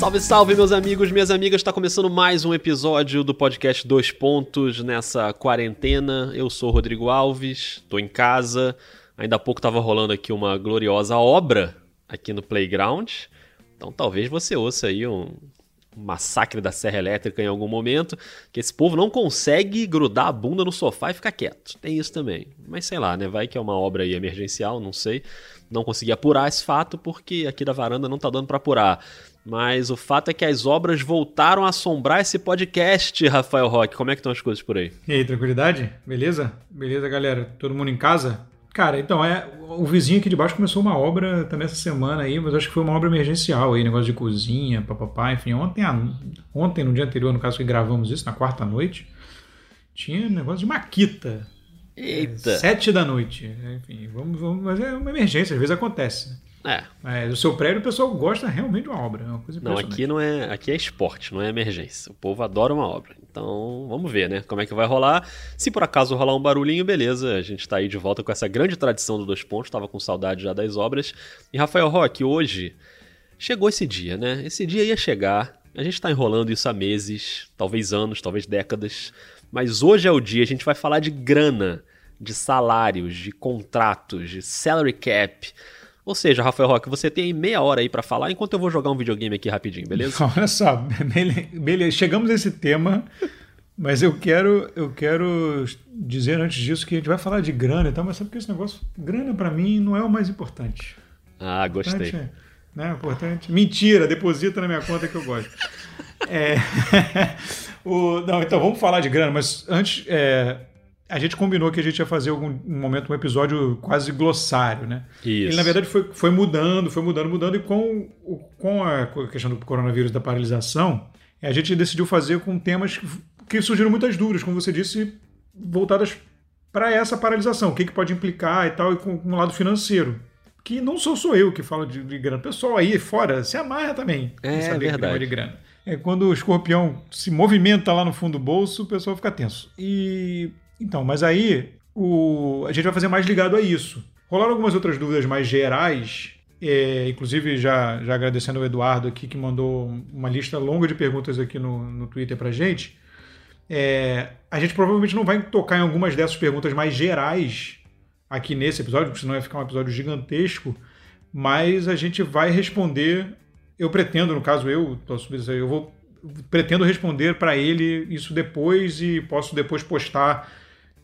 Salve, salve, meus amigos, minhas amigas. Está começando mais um episódio do podcast Dois Pontos nessa quarentena. Eu sou Rodrigo Alves, tô em casa. Ainda há pouco tava rolando aqui uma gloriosa obra aqui no Playground. Então talvez você ouça aí um massacre da serra elétrica em algum momento, que esse povo não consegue grudar a bunda no sofá e ficar quieto. Tem isso também. Mas sei lá, né? Vai que é uma obra aí emergencial, não sei. Não consegui apurar esse fato porque aqui da varanda não tá dando para apurar. Mas o fato é que as obras voltaram a assombrar esse podcast, Rafael Roque. Como é que estão as coisas por aí? E aí, tranquilidade? Beleza? Beleza, galera? Todo mundo em casa? Cara, então, é, o vizinho aqui de baixo começou uma obra também essa semana aí, mas acho que foi uma obra emergencial aí, negócio de cozinha, papapá, enfim. Ontem, ontem, no dia anterior, no caso que gravamos isso, na quarta noite, tinha negócio de maquita. Eita! É, sete da noite. Enfim, vamos, vamos, mas é uma emergência, às vezes acontece. Né? É. Mas o seu prédio, o pessoal gosta realmente de uma obra. É uma coisa não, aqui não é. Aqui é esporte, não é emergência. O povo adora uma obra. Então, vamos ver, né? Como é que vai rolar. Se por acaso rolar um barulhinho, beleza. A gente tá aí de volta com essa grande tradição do dois pontos. Tava com saudade já das obras. E Rafael Roque, hoje chegou esse dia, né? Esse dia ia chegar. A gente tá enrolando isso há meses, talvez anos, talvez décadas. Mas hoje é o dia, a gente vai falar de grana, de salários, de contratos, de salary cap ou seja, Rafael Roque, você tem meia hora aí para falar enquanto eu vou jogar um videogame aqui rapidinho, beleza? Olha só, beleza, chegamos a esse tema, mas eu quero, eu quero dizer antes disso que a gente vai falar de grana e tal, mas sabe que esse negócio, grana para mim não é o mais importante. Ah, gostei. Importante, né? Importante. Mentira, deposita na minha conta que eu gosto. é, o, não, então vamos falar de grana, mas antes, é, a gente combinou que a gente ia fazer algum um momento um episódio quase glossário, né? Isso. Ele, na verdade, foi, foi mudando, foi mudando, mudando, e com, com a questão do coronavírus, da paralisação, a gente decidiu fazer com temas que, que surgiram muitas dúvidas, como você disse, voltadas para essa paralisação, o que, que pode implicar e tal, e com, com o lado financeiro. Que não sou só eu que falo de, de grana. Pessoal aí fora se amarra também. É, é verdade. De grana. É quando o escorpião se movimenta lá no fundo do bolso, o pessoal fica tenso. E então, mas aí o, a gente vai fazer mais ligado a isso. Rolaram algumas outras dúvidas mais gerais, é, inclusive já, já agradecendo o Eduardo aqui que mandou uma lista longa de perguntas aqui no, no Twitter pra gente. É, a gente provavelmente não vai tocar em algumas dessas perguntas mais gerais aqui nesse episódio, porque senão vai ficar um episódio gigantesco, mas a gente vai responder. Eu pretendo, no caso eu, eu vou pretendo responder para ele isso depois e posso depois postar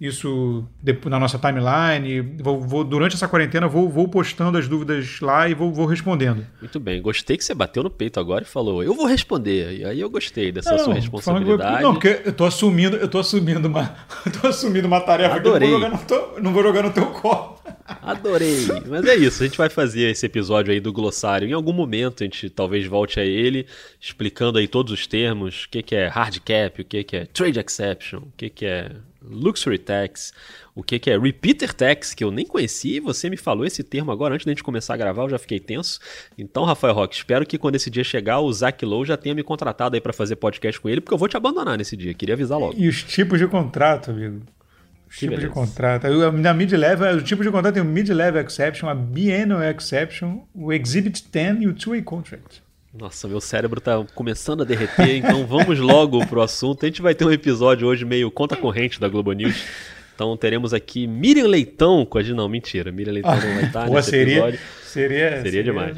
isso na nossa timeline. Vou, vou, durante essa quarentena vou, vou postando as dúvidas lá e vou, vou, respondendo. Muito bem, gostei que você bateu no peito agora e falou, eu vou responder. E aí eu gostei dessa não, sua responsabilidade. não, porque eu tô assumindo, eu tô assumindo uma, tô assumindo uma tarefa Adorei. que eu não vou, jogar no, não vou jogar no teu colo. Adorei. Mas é isso, a gente vai fazer esse episódio aí do glossário. Em algum momento a gente talvez volte a ele, explicando aí todos os termos, o que, que é hard cap, o que, que é trade exception, o que, que é Luxury Tax, o que, que é Repeater Tax, que eu nem conhecia, você me falou esse termo agora antes da gente começar a gravar, eu já fiquei tenso. Então, Rafael Roque, espero que quando esse dia chegar, o Zach Lowe já tenha me contratado aí para fazer podcast com ele, porque eu vou te abandonar nesse dia, queria avisar logo. E os tipos de contrato, amigo? Os tipos de contrato. Na mid-level, o tipo de contrato tem o mid-level exception, a biennial exception, o exhibit 10 e o two-way contract. Nossa, meu cérebro tá começando a derreter, então vamos logo pro assunto. A gente vai ter um episódio hoje meio conta corrente da Globo News. Então teremos aqui Miriam Leitão com a gente. Não, mentira, Miriam Leitão não vai estar nesse seria, episódio. Seria, seria, seria demais.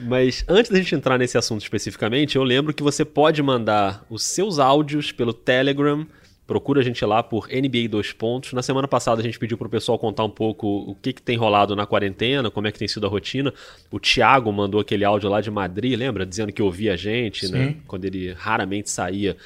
Mas antes da gente entrar nesse assunto especificamente, eu lembro que você pode mandar os seus áudios pelo Telegram Procura a gente lá por NBA 2 pontos. Na semana passada a gente pediu para o pessoal contar um pouco o que, que tem rolado na quarentena, como é que tem sido a rotina. O Thiago mandou aquele áudio lá de Madrid, lembra? Dizendo que ouvia a gente, né? Sim. né? Quando ele raramente saía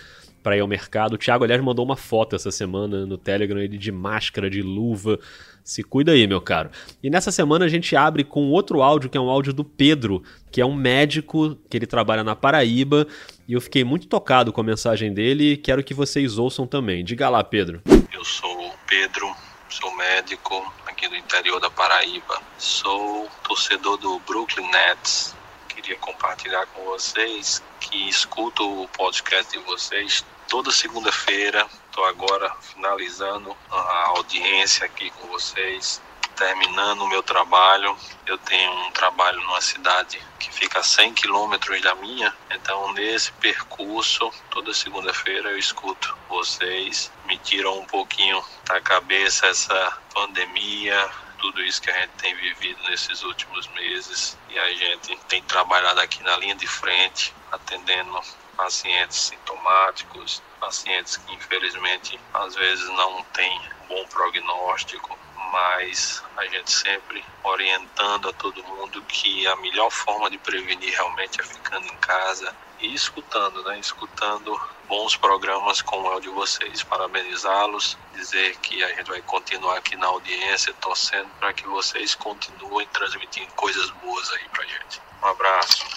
para ir ao mercado. O Thiago, aliás, mandou uma foto essa semana no Telegram, ele de máscara, de luva. Se cuida aí, meu caro. E nessa semana a gente abre com outro áudio, que é um áudio do Pedro, que é um médico que ele trabalha na Paraíba. E eu fiquei muito tocado com a mensagem dele e quero que vocês ouçam também. Diga lá, Pedro. Eu sou o Pedro, sou médico aqui do interior da Paraíba. Sou torcedor do Brooklyn Nets. Queria compartilhar com vocês que escuto o podcast de vocês toda segunda-feira. Estou agora finalizando a audiência aqui com vocês. terminando o meu trabalho. Eu tenho um trabalho numa cidade que fica a 100 quilômetros da minha, então nesse percurso, toda segunda-feira eu escuto vocês, me tiram um pouquinho da cabeça essa pandemia, tudo isso que a gente tem vivido nesses últimos meses e a gente tem trabalhado aqui na linha de frente, atendendo pacientes sintomáticos, pacientes que infelizmente às vezes não têm bom prognóstico, mas a gente sempre orientando a todo mundo que a melhor forma de prevenir realmente é ficando em casa e escutando, né? Escutando bons programas como é o de vocês. Parabenizá-los, dizer que a gente vai continuar aqui na audiência, torcendo para que vocês continuem transmitindo coisas boas aí pra gente. Um abraço.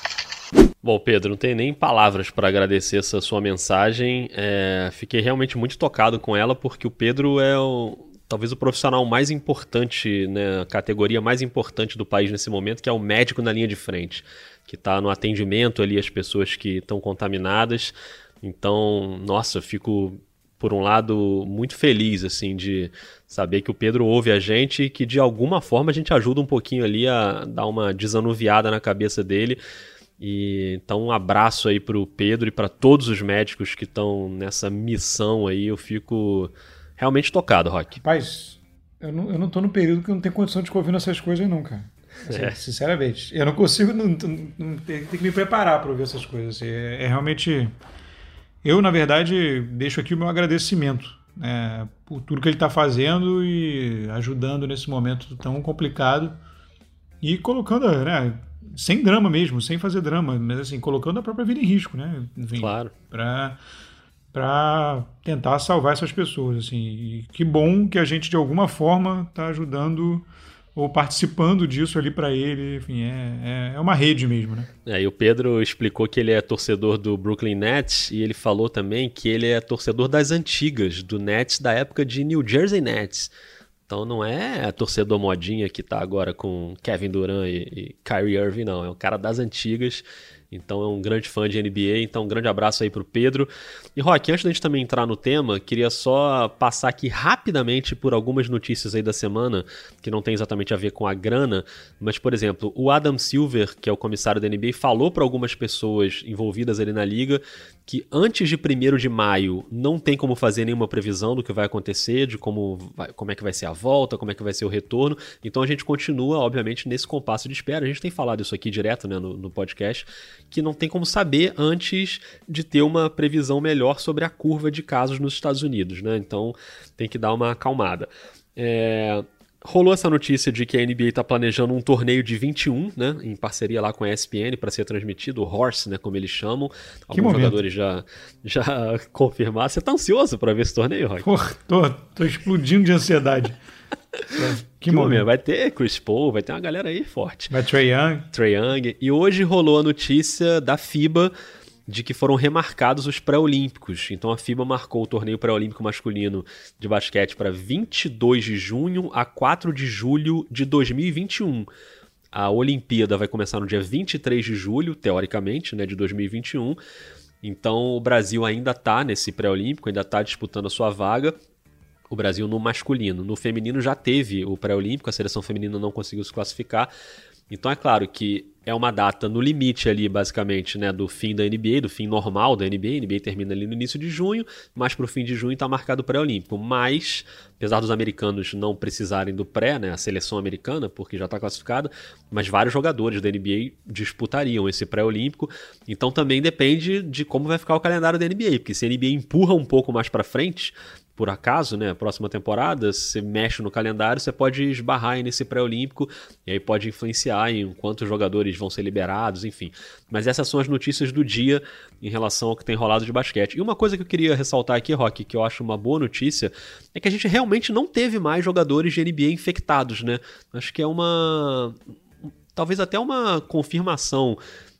Bom, Pedro, não tem nem palavras para agradecer essa sua mensagem. É, fiquei realmente muito tocado com ela, porque o Pedro é o, talvez o profissional mais importante, né, a categoria mais importante do país nesse momento, que é o médico na linha de frente, que está no atendimento ali às pessoas que estão contaminadas. Então, nossa, fico por um lado muito feliz assim de saber que o Pedro ouve a gente e que de alguma forma a gente ajuda um pouquinho ali a dar uma desanuviada na cabeça dele. E então um abraço aí para o Pedro e para todos os médicos que estão nessa missão aí. Eu fico realmente tocado, Rock. Rapaz, eu não, eu não tô no período que eu não tenho condição de ficar ouvindo essas coisas, não, cara. Assim, é. Sinceramente. Eu não consigo. Não, não, tem, que me preparar para ouvir essas coisas. Assim, é, é, realmente. Eu, na verdade, deixo aqui o meu agradecimento né, por tudo que ele está fazendo e ajudando nesse momento tão complicado e colocando, né, sem drama mesmo, sem fazer drama, mas assim, colocando a própria vida em risco, né? Enfim, claro. Para para tentar salvar essas pessoas. Assim. E que bom que a gente, de alguma forma, está ajudando ou participando disso ali para ele. Enfim, é, é, é, uma rede mesmo, né? É, e o Pedro explicou que ele é torcedor do Brooklyn Nets e ele falou também que ele é torcedor das antigas, do Nets da época de New Jersey Nets. Então não é torcedor modinha que tá agora com Kevin Durant e, e Kyrie Irving, não. É um cara das antigas então é um grande fã de NBA, então um grande abraço aí pro Pedro. E Rock, antes da gente também entrar no tema, queria só passar aqui rapidamente por algumas notícias aí da semana, que não tem exatamente a ver com a grana, mas por exemplo, o Adam Silver, que é o comissário da NBA, falou para algumas pessoas envolvidas ali na liga que antes de 1 de maio não tem como fazer nenhuma previsão do que vai acontecer, de como, vai, como é que vai ser a volta, como é que vai ser o retorno. Então a gente continua, obviamente, nesse compasso de espera. A gente tem falado isso aqui direto né, no, no podcast, que não tem como saber antes de ter uma previsão melhor sobre a curva de casos nos Estados Unidos. Né? Então tem que dar uma acalmada. É, Rolou essa notícia de que a NBA está planejando um torneio de 21, né, em parceria lá com a ESPN para ser transmitido, o Horse, né, como eles chamam. Que Alguns momento. jogadores já já confirmaram. Você tá ansioso para ver esse torneio? Porra, tô, tô explodindo de ansiedade. que, que momento. Vai ter Chris Paul, vai ter uma galera aí forte. Vai Trey Young. Trey Young. E hoje rolou a notícia da FIBA de que foram remarcados os pré-olímpicos. Então a FIBA marcou o torneio pré-olímpico masculino de basquete para 22 de junho a 4 de julho de 2021. A Olimpíada vai começar no dia 23 de julho, teoricamente, né, de 2021. Então o Brasil ainda está nesse pré-olímpico, ainda está disputando a sua vaga. O Brasil no masculino. No feminino já teve o pré-olímpico, a seleção feminina não conseguiu se classificar. Então é claro que é uma data no limite ali, basicamente, né, do fim da NBA, do fim normal da NBA. A NBA termina ali no início de junho, mas para o fim de junho está marcado o pré-olímpico. Mas, apesar dos americanos não precisarem do pré, né, a seleção americana, porque já está classificada, mas vários jogadores da NBA disputariam esse pré-olímpico. Então também depende de como vai ficar o calendário da NBA, porque se a NBA empurra um pouco mais para frente, por acaso, né, próxima temporada, você mexe no calendário, você pode esbarrar nesse pré-olímpico e aí pode influenciar em quantos jogadores vão ser liberados, enfim. Mas essas são as notícias do dia em relação ao que tem rolado de basquete. E uma coisa que eu queria ressaltar aqui, Rock, que eu acho uma boa notícia, é que a gente realmente não teve mais jogadores de NBA infectados, né? Acho que é uma talvez até uma confirmação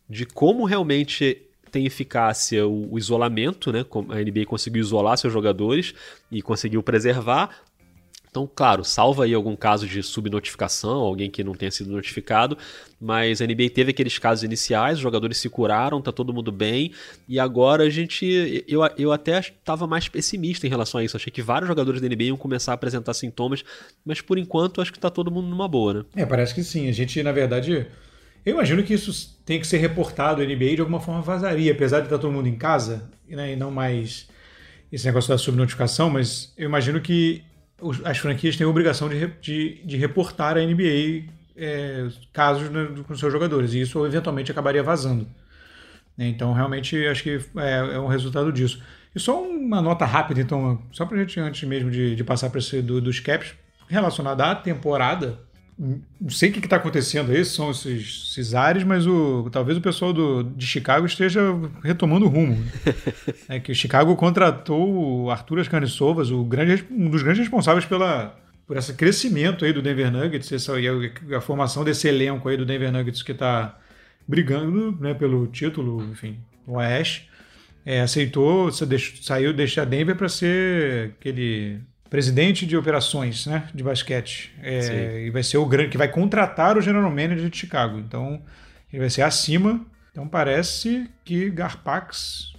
de como realmente tem eficácia o, o, isolamento, né? A NBA conseguiu isolar seus jogadores e conseguiu preservar. Então, claro, salva aí algum caso de subnotificação, alguém que não tenha sido notificado, mas a NBA teve aqueles casos iniciais, os jogadores se curaram, tá todo mundo bem, e agora a gente. Eu, eu até estava mais pessimista em relação a isso. Achei que vários jogadores da NBA iam começar a apresentar sintomas, mas por enquanto acho que tá todo mundo numa boa, né? É, parece que sim. A gente, na verdade. Eu imagino que isso tem que ser reportado à NBA de alguma forma vazaria, apesar de estar todo mundo em casa, né, e não mais esse negócio da subnotificação, mas eu imagino que as franquias têm a obrigação de, de, de reportar à NBA é, casos né, com seus jogadores, e isso eventualmente acabaria vazando. Né, então, realmente, acho que é, é, um resultado disso. E só uma nota rápida, então, só para a gente, antes mesmo de, de passar para esse do, dos caps, relacionada à temporada, não sei o que está acontecendo aí, são esses, esses ares, mas o, talvez o pessoal do, de Chicago esteja retomando o rumo. é que o Chicago contratou o Arthur Ascanisovas, o grande, um dos grandes responsáveis pela, por esse crescimento aí do Denver Nuggets, essa, e a, a, formação desse elenco aí do Denver Nuggets que está brigando né, pelo título, enfim, o Oeste. É, aceitou, saiu, deixar Denver para ser aquele presidente de operações né, de basquete. É, e vai ser o grande que vai contratar o general manager de Chicago. Então, ele vai ser acima. Então, parece que Garpax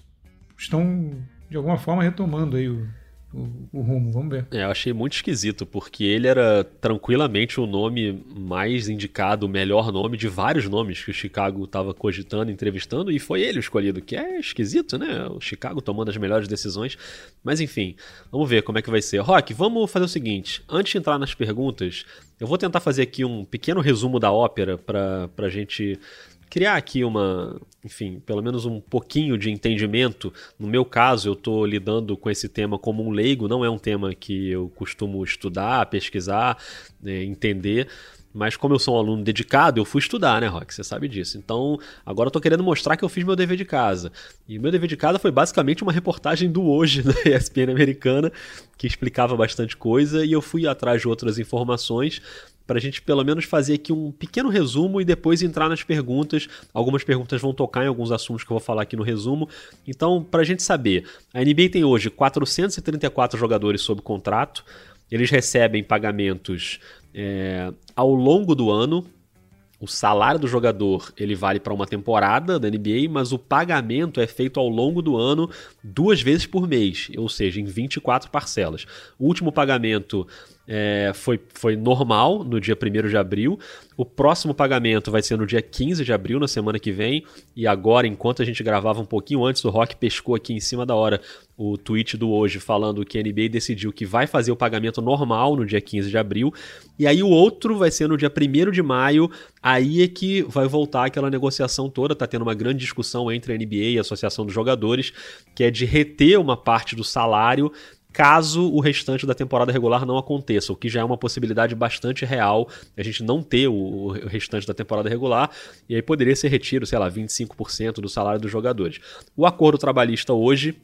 estão, de alguma forma, retomando aí o, o, o, rumo. Vamos ver. É, eu achei muito esquisito, porque ele era tranquilamente o nome mais indicado, o melhor nome de vários nomes que o Chicago estava cogitando, entrevistando, e foi ele o escolhido, que é esquisito, né? O Chicago tomando as melhores decisões. Mas enfim, vamos ver como é que vai ser. Rock, vamos fazer o seguinte: antes de entrar nas perguntas, eu vou tentar fazer aqui um pequeno resumo da ópera para a gente criar aqui uma, enfim, pelo menos um pouquinho de entendimento. No meu caso, eu estou lidando com esse tema como um leigo, não é um tema que eu costumo estudar, pesquisar, né, entender. Mas como eu sou um aluno dedicado, eu fui estudar, né, Rock? Você sabe disso. Então, agora eu tô querendo mostrar que eu fiz meu dever de casa. E meu dever de casa foi basicamente uma reportagem do hoje da ESPN americana, que explicava bastante coisa, e eu fui atrás de outras informações para a gente pelo menos fazer aqui um pequeno resumo e depois entrar nas perguntas. Algumas perguntas vão tocar em alguns assuntos que eu vou falar aqui no resumo. Então, para a gente saber, a NBA tem hoje 434 jogadores sob contrato. Eles recebem pagamentos é, ao longo do ano. O salário do jogador ele vale para uma temporada da NBA, mas o pagamento é feito ao longo do ano duas vezes por mês, ou seja, em 24 parcelas. O último pagamento é, foi, foi normal no dia 1 de abril. O próximo pagamento vai ser no dia 15 de abril, na semana que vem. E agora, enquanto a gente gravava um pouquinho antes, o Rock pescou aqui em cima da hora o tweet do hoje falando que a NBA decidiu que vai fazer o pagamento normal no dia 15 de abril. E aí o outro vai ser no dia 1 de maio. Aí é que vai voltar aquela negociação toda. Tá tendo uma grande discussão entre a NBA e a Associação dos Jogadores, que é de reter uma parte do salário caso o restante da temporada regular não aconteça, o que já é uma possibilidade bastante real, a gente não ter o, restante da temporada regular, e aí poderia ser retiro, sei lá, 25% do salário dos jogadores. O acordo trabalhista hoje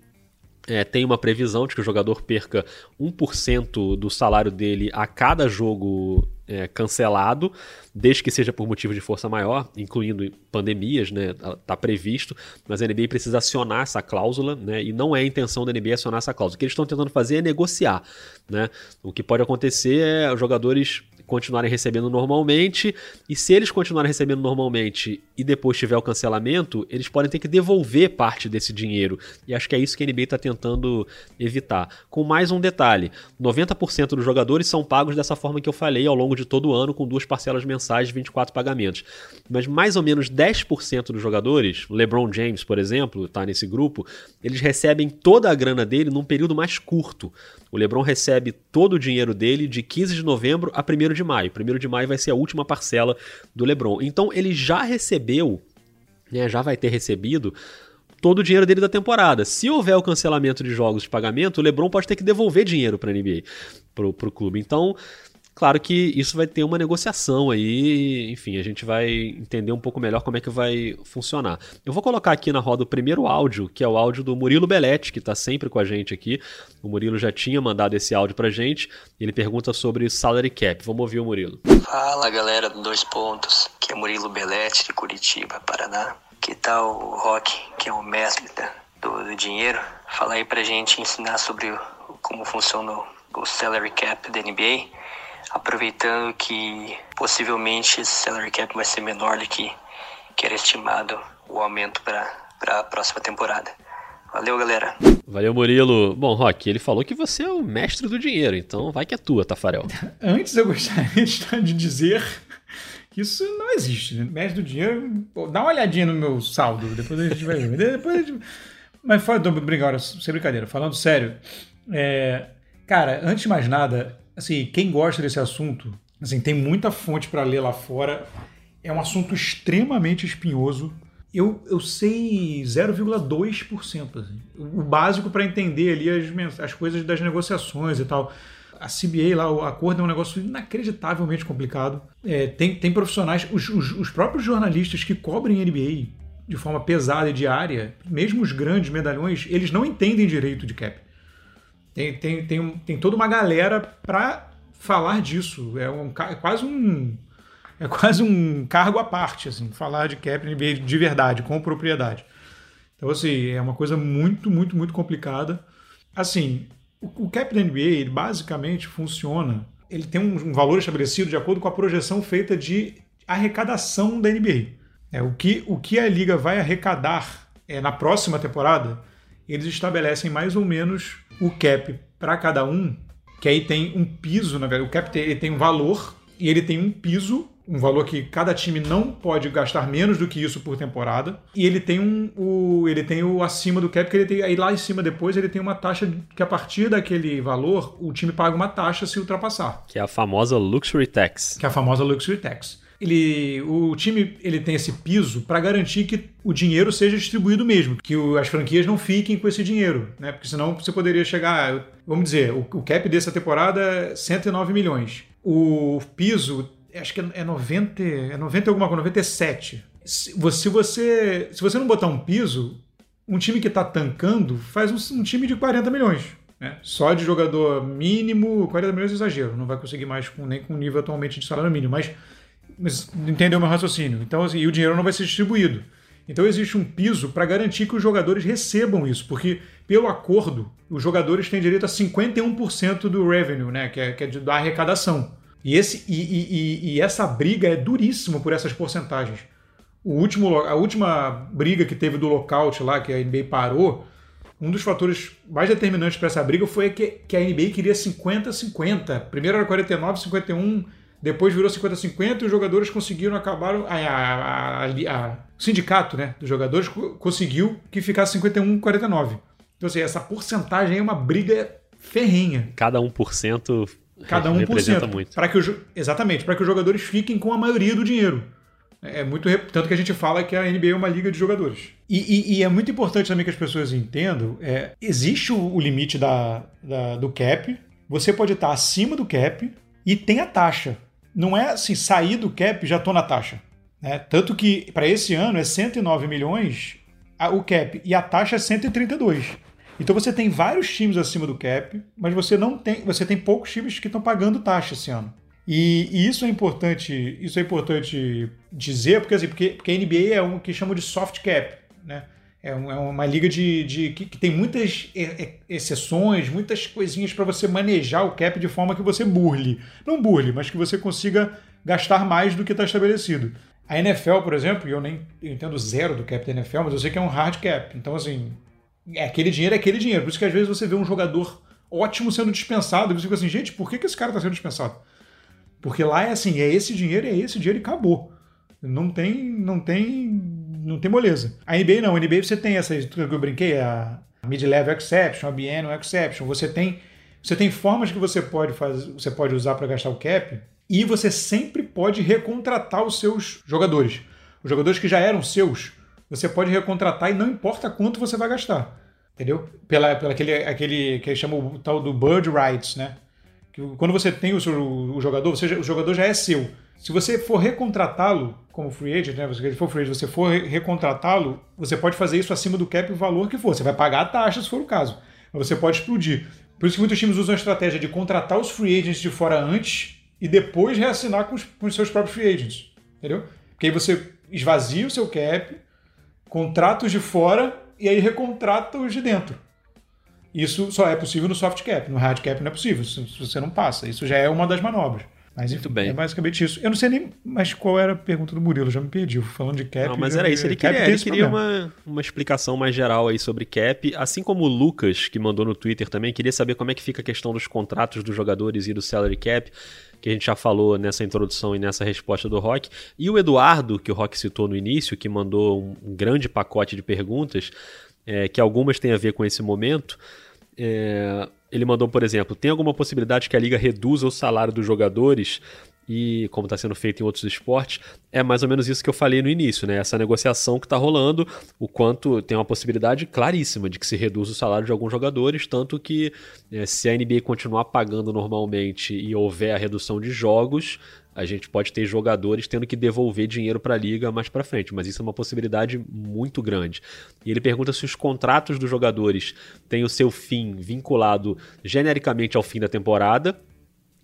é, tem uma previsão de que o jogador perca 1% do salário dele a cada jogo é, cancelado, desde que seja por motivo de força maior, incluindo pandemias, né? Tá, tá previsto, mas a NBA precisa acionar essa cláusula, né? E não é a intenção da NBA acionar essa cláusula. O que eles estão tentando fazer é negociar, né? O que pode acontecer é os jogadores continuarem recebendo normalmente, e se eles continuarem recebendo normalmente e depois tiver o cancelamento, eles podem ter que devolver parte desse dinheiro. E acho que é isso que a NBA está tentando evitar. Com mais um detalhe: 90% dos jogadores são pagos dessa forma que eu falei ao longo de todo o ano, com duas parcelas mensais de 24 pagamentos. Mas mais ou menos 10% dos jogadores, LeBron James, por exemplo, está nesse grupo, eles recebem toda a grana dele num período mais curto. O LeBron recebe todo o dinheiro dele de 15 de novembro a 1 de maio. 1 de maio vai ser a última parcela do LeBron. Então ele já recebeu, né, já vai ter recebido todo o dinheiro dele da temporada. Se houver o cancelamento de jogos de pagamento, o LeBron pode ter que devolver dinheiro para a NBA, para o clube. Então Claro que isso vai ter uma negociação aí, enfim, a gente vai entender um pouco melhor como é que vai funcionar. Eu vou colocar aqui na roda o primeiro áudio, que é o áudio do Murilo Belletti, que está sempre com a gente aqui. O Murilo já tinha mandado esse áudio pra gente. Ele pergunta sobre salary cap. Vamos ouvir o Murilo. Fala galera do Dois Pontos, que é Murilo Belletti de Curitiba, Paraná. Que tal o Rock, que é o mestre do, do dinheiro? Fala aí pra gente ensinar sobre como funciona o salary cap da NBA, aproveitando que possivelmente esse salary cap vai ser menor do que, que era estimado o aumento para a próxima temporada. Valeu, galera. Valeu, Murilo. Bom, Rock, ele falou que você é o mestre do dinheiro, então vai que é tua, Tafarel. Antes eu gostaria de dizer que isso não existe. Né? Mestre do dinheiro, pô, dá uma olhadinha no meu saldo, depois a gente vai ver. Depois a gente... Mas fala, brincadeira, sem brincadeira, falando sério, é, cara, antes de mais nada, assim, quem gosta desse assunto, assim, tem muita fonte para ler lá fora. É um assunto extremamente espinhoso. Eu, eu sei 0,2%. Assim, o básico para entender ali as, as coisas das negociações e tal. A CBA lá, o acordo é um negócio inacreditavelmente complicado. É, tem, tem profissionais, os, os, os próprios jornalistas que cobrem NBA de forma pesada e diária, mesmo os grandes medalhões, eles não entendem direito de cap. Tem, tem, tem, tem toda uma galera para falar disso. É, um, é quase um é quase um cargo à parte, assim, falar de NBA de verdade, com propriedade. Então, assim, é uma coisa muito, muito, muito complicada. Assim, o, o cap da NBA, ele basicamente funciona, ele tem um, um, valor estabelecido de acordo com a projeção feita de arrecadação da NBA. É, o, que, o que a liga vai arrecadar é, na próxima temporada, eles estabelecem mais ou menos o cap para cada um, que aí tem um piso, na verdade, o cap tem, ele tem um valor e ele tem um piso, um valor que cada time não pode gastar menos do que isso por temporada, e ele tem um o, ele tem o acima do cap que ele tem aí lá em cima depois ele tem uma taxa que a partir daquele valor o time paga uma taxa se ultrapassar, que é a famosa luxury tax. Que é a famosa luxury tax ele, o time ele tem esse piso para garantir que o dinheiro seja distribuído mesmo, que o, as franquias não fiquem com esse dinheiro, né? Porque senão você poderia chegar, vamos dizer, o, o cap dessa temporada é 109 milhões. O piso, acho que é 90, é 90 alguma coisa, 97. Se você, você, se você não botar um piso, um time que está tancando faz um, um, time de 40 milhões. Né? Só de jogador mínimo, 40 milhões é exagero, não vai conseguir mais com, nem com o nível atualmente de salário mínimo, mas mas entendeu meu raciocínio? Então, assim, e o dinheiro não vai ser distribuído. Então existe um piso para garantir que os jogadores recebam isso, porque pelo acordo, os jogadores têm direito a 51% do revenue, né, que é, que é da arrecadação. E, esse, e, e, e, essa briga é duríssima por essas porcentagens. O último, a última briga que teve do lockout lá, que a NBA parou, um dos fatores mais determinantes para essa briga foi que, que a NBA queria 50-50. Primeiro era 49, 51 depois virou 50-50 e os jogadores conseguiram acabar. O sindicato né, dos jogadores conseguiu que ficasse 51-49. Então, assim, essa porcentagem é uma briga ferrenha. Cada 1% Cada 1%. representa muito. Para que o, exatamente, para que os jogadores fiquem com a maioria do dinheiro. É muito tanto que a gente fala que a NBA é uma liga de jogadores. E, e, e é muito importante também que as pessoas entendam: é, existe o, o limite da, da, do cap, você pode estar acima do cap e tem a taxa não é assim, sair do cap já estou na taxa. Né? Tanto que para esse ano é 109 milhões o cap e a taxa é 132. Então você tem vários times acima do cap, mas você não tem, você tem poucos times que estão pagando taxa esse ano. E, e, isso é importante, isso é importante dizer, porque assim, porque, porque a NBA é um que chama de soft cap, né? É, é uma liga de, de que, que, tem muitas exceções, muitas coisinhas para você manejar o cap de forma que você burle. Não burle, mas que você consiga gastar mais do que está estabelecido. A NFL, por exemplo, e eu nem eu entendo zero do cap da NFL, mas eu sei que é um hard cap. Então, assim, é aquele dinheiro é aquele dinheiro. Por isso que às vezes você vê um jogador ótimo sendo dispensado e você fica assim, gente, por que, que esse cara está sendo dispensado? Porque lá é assim, é esse dinheiro, é esse dinheiro e acabou. Não tem, não tem não tem moleza. A NBA não, a NBA você tem essa que eu brinquei, a mid-level exception, a biennial exception, você tem você tem formas que você pode fazer, você pode usar para gastar o cap e você sempre pode recontratar os seus jogadores. Os jogadores que já eram seus, você pode recontratar e não importa quanto você vai gastar. Entendeu? Pela, pela aquele, aquele que chama o tal do bird rights, né? Que quando você tem o, seu, o jogador, você, o jogador já é seu. Se você for recontratá-lo como free agent, né? Se ele for free agent, você for recontratá-lo, você pode fazer isso acima do cap o valor que for. Você vai pagar a taxa se for o caso. Mas você pode explodir. Por isso que muitos times usam a estratégia de contratar os free agents de fora antes e depois reassinar com os, com os seus próprios free agents. Entendeu? Porque aí você esvazia o seu cap, contrata os de fora e aí recontrata os de dentro. Isso só é possível no soft cap, no hard cap não é possível, se você não passa. Isso já é uma das manobras. Mas Muito bem. é basicamente isso. Eu não sei nem mais qual era a pergunta do Murilo, já me perdi. Falando de cap. Não, mas era isso. Ele queria, ele queria uma, uma explicação mais geral aí sobre cap. Assim como o Lucas, que mandou no Twitter também, queria saber como é que fica a questão dos contratos dos jogadores e do salary cap, que a gente já falou nessa introdução e nessa resposta do Rock. E o Eduardo, que o Rock citou no início, que mandou um, um grande pacote de perguntas, é, que algumas têm a ver com esse momento. É, ele mandou, por exemplo, tem alguma possibilidade que a liga reduza o salário dos jogadores? E como está sendo feito em outros esportes, é mais ou menos isso que eu falei no início, né? Essa negociação que está rolando, o quanto tem uma possibilidade claríssima de que se reduza o salário de alguns jogadores, tanto que é, se a NBA continuar pagando normalmente e houver a redução de jogos, a gente pode ter jogadores tendo que devolver dinheiro para a liga mais para frente, mas isso é uma possibilidade muito grande. E ele pergunta se os contratos dos jogadores têm o seu fim vinculado genericamente ao fim da temporada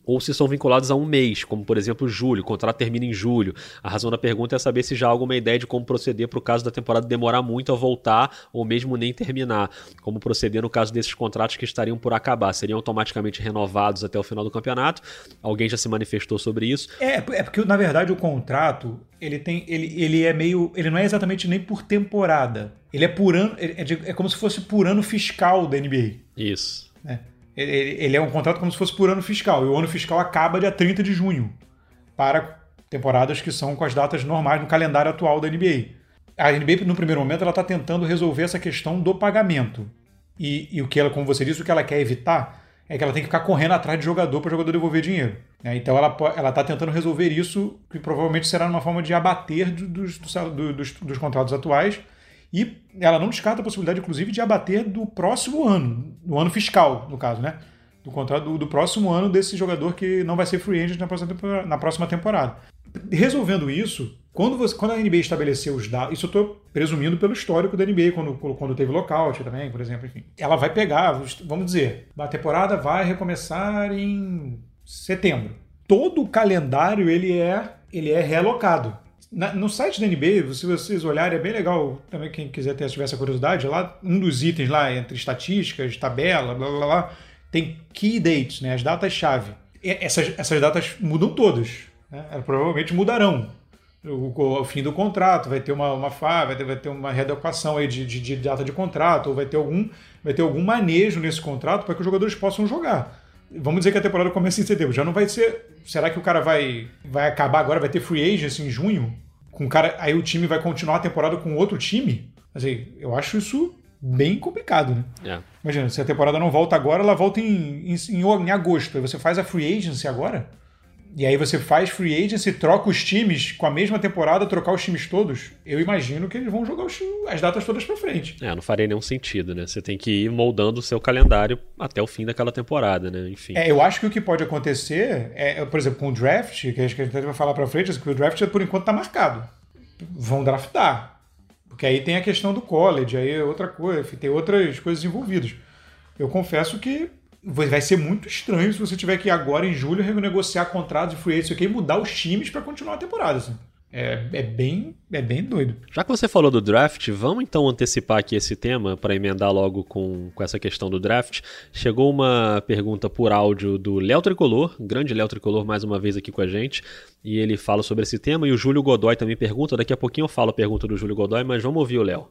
ou se são vinculados a um mês, como por exemplo julho, o contrato termina em julho. A razão da pergunta é saber se já há alguma ideia de como proceder para o caso da temporada demorar muito a voltar ou mesmo nem terminar. Como proceder no caso desses contratos que estariam por acabar. Seriam automaticamente renovados até o final do campeonato? Alguém já se manifestou sobre isso? É, é porque, na verdade, o contrato, ele tem. Ele, ele é meio. Ele não é exatamente nem por temporada. Ele é por ano. É, de- é como se fosse por ano fiscal da NBA. Isso. né? Ele, ele- é um contrato como se fosse por ano fiscal. E o ano fiscal acaba dia 30 de junho. Para temporadas que são com as datas normais no calendário atual da NBA. A NBA, no primeiro momento, ela está tentando resolver essa questão do pagamento. E, e o que ela, como você disse, o que ela quer evitar é que ela tem que ficar correndo atrás de jogador para o jogador devolver dinheiro. né? Então ela ela está tentando resolver isso, que provavelmente será uma forma de abater do- do do- dos, dos contratos atuais. E ela não descarta a possibilidade, inclusive, de abater do próximo ano, do ano fiscal, no caso, né? Do contrato do, próximo ano desse jogador que não vai ser free agent na próxima temporada. Na próxima temporada. Resolvendo isso, quando, você, quando a NBA estabeleceu os dados, isso eu estou presumindo pelo histórico da NBA, quando, quando teve lockout também, por exemplo, enfim. Ela vai pegar, vamos dizer, a temporada vai recomeçar em setembro. Todo o calendário ele é, ele é realocado. Na- no site da NBA, se vocês olharem, é bem legal, também quem quiser ter, tiver essa curiosidade, lá um dos itens lá, entre estatísticas, tabela, blá blá blá, tem key dates, né, as datas-chave. Essas, essas datas mudam todas. Né? Elas provavelmente mudarão. O, o fim do contrato, vai ter uma, uma FA, vai ter, vai ter uma readequação aí de, de, de data de contrato, ou vai ter algum, vai ter algum manejo nesse contrato para que os jogadores possam jogar. Vamos dizer que a temporada começa em setembro. Já não vai ser. Será que o cara vai, vai acabar agora? Vai ter free agency em junho? Com cara, aí o time vai continuar a temporada com outro time? Assim, eu acho isso bem complicado, né? É. Imagina, se a temporada não volta agora, ela volta em, em, em, em agosto. Aí você faz a free agency agora? E aí você faz free agency, troca os times com a mesma temporada, trocar os times todos. Eu imagino que eles vão jogar os- as datas todas pra frente. É, não faria nenhum sentido, né? Você tem que ir moldando o seu calendário até o fim daquela temporada, né? Enfim. É, eu acho que o que pode acontecer é, por exemplo, com o draft, que acho que a gente vai falar pra frente, é que o draft por enquanto tá marcado. Vão draftar. Porque aí tem a questão do college, aí é outra coisa, tem outras coisas envolvidas. Eu confesso que vai ser muito estranho se você tiver que ir agora em julho renegociar contratos de free aqui, e mudar os times pra continuar a temporada. assim. É, é bem, é bem doido. Já que você falou do draft, vamos então antecipar aqui esse tema para emendar logo com, com essa questão do draft. Chegou uma pergunta por áudio do Léo Tricolor, grande Léo Tricolor mais uma vez aqui com a gente, e ele fala sobre esse tema. E o Júlio Godoy também pergunta. Daqui a pouquinho eu falo a pergunta do Júlio Godoy, mas vamos ouvir o Léo.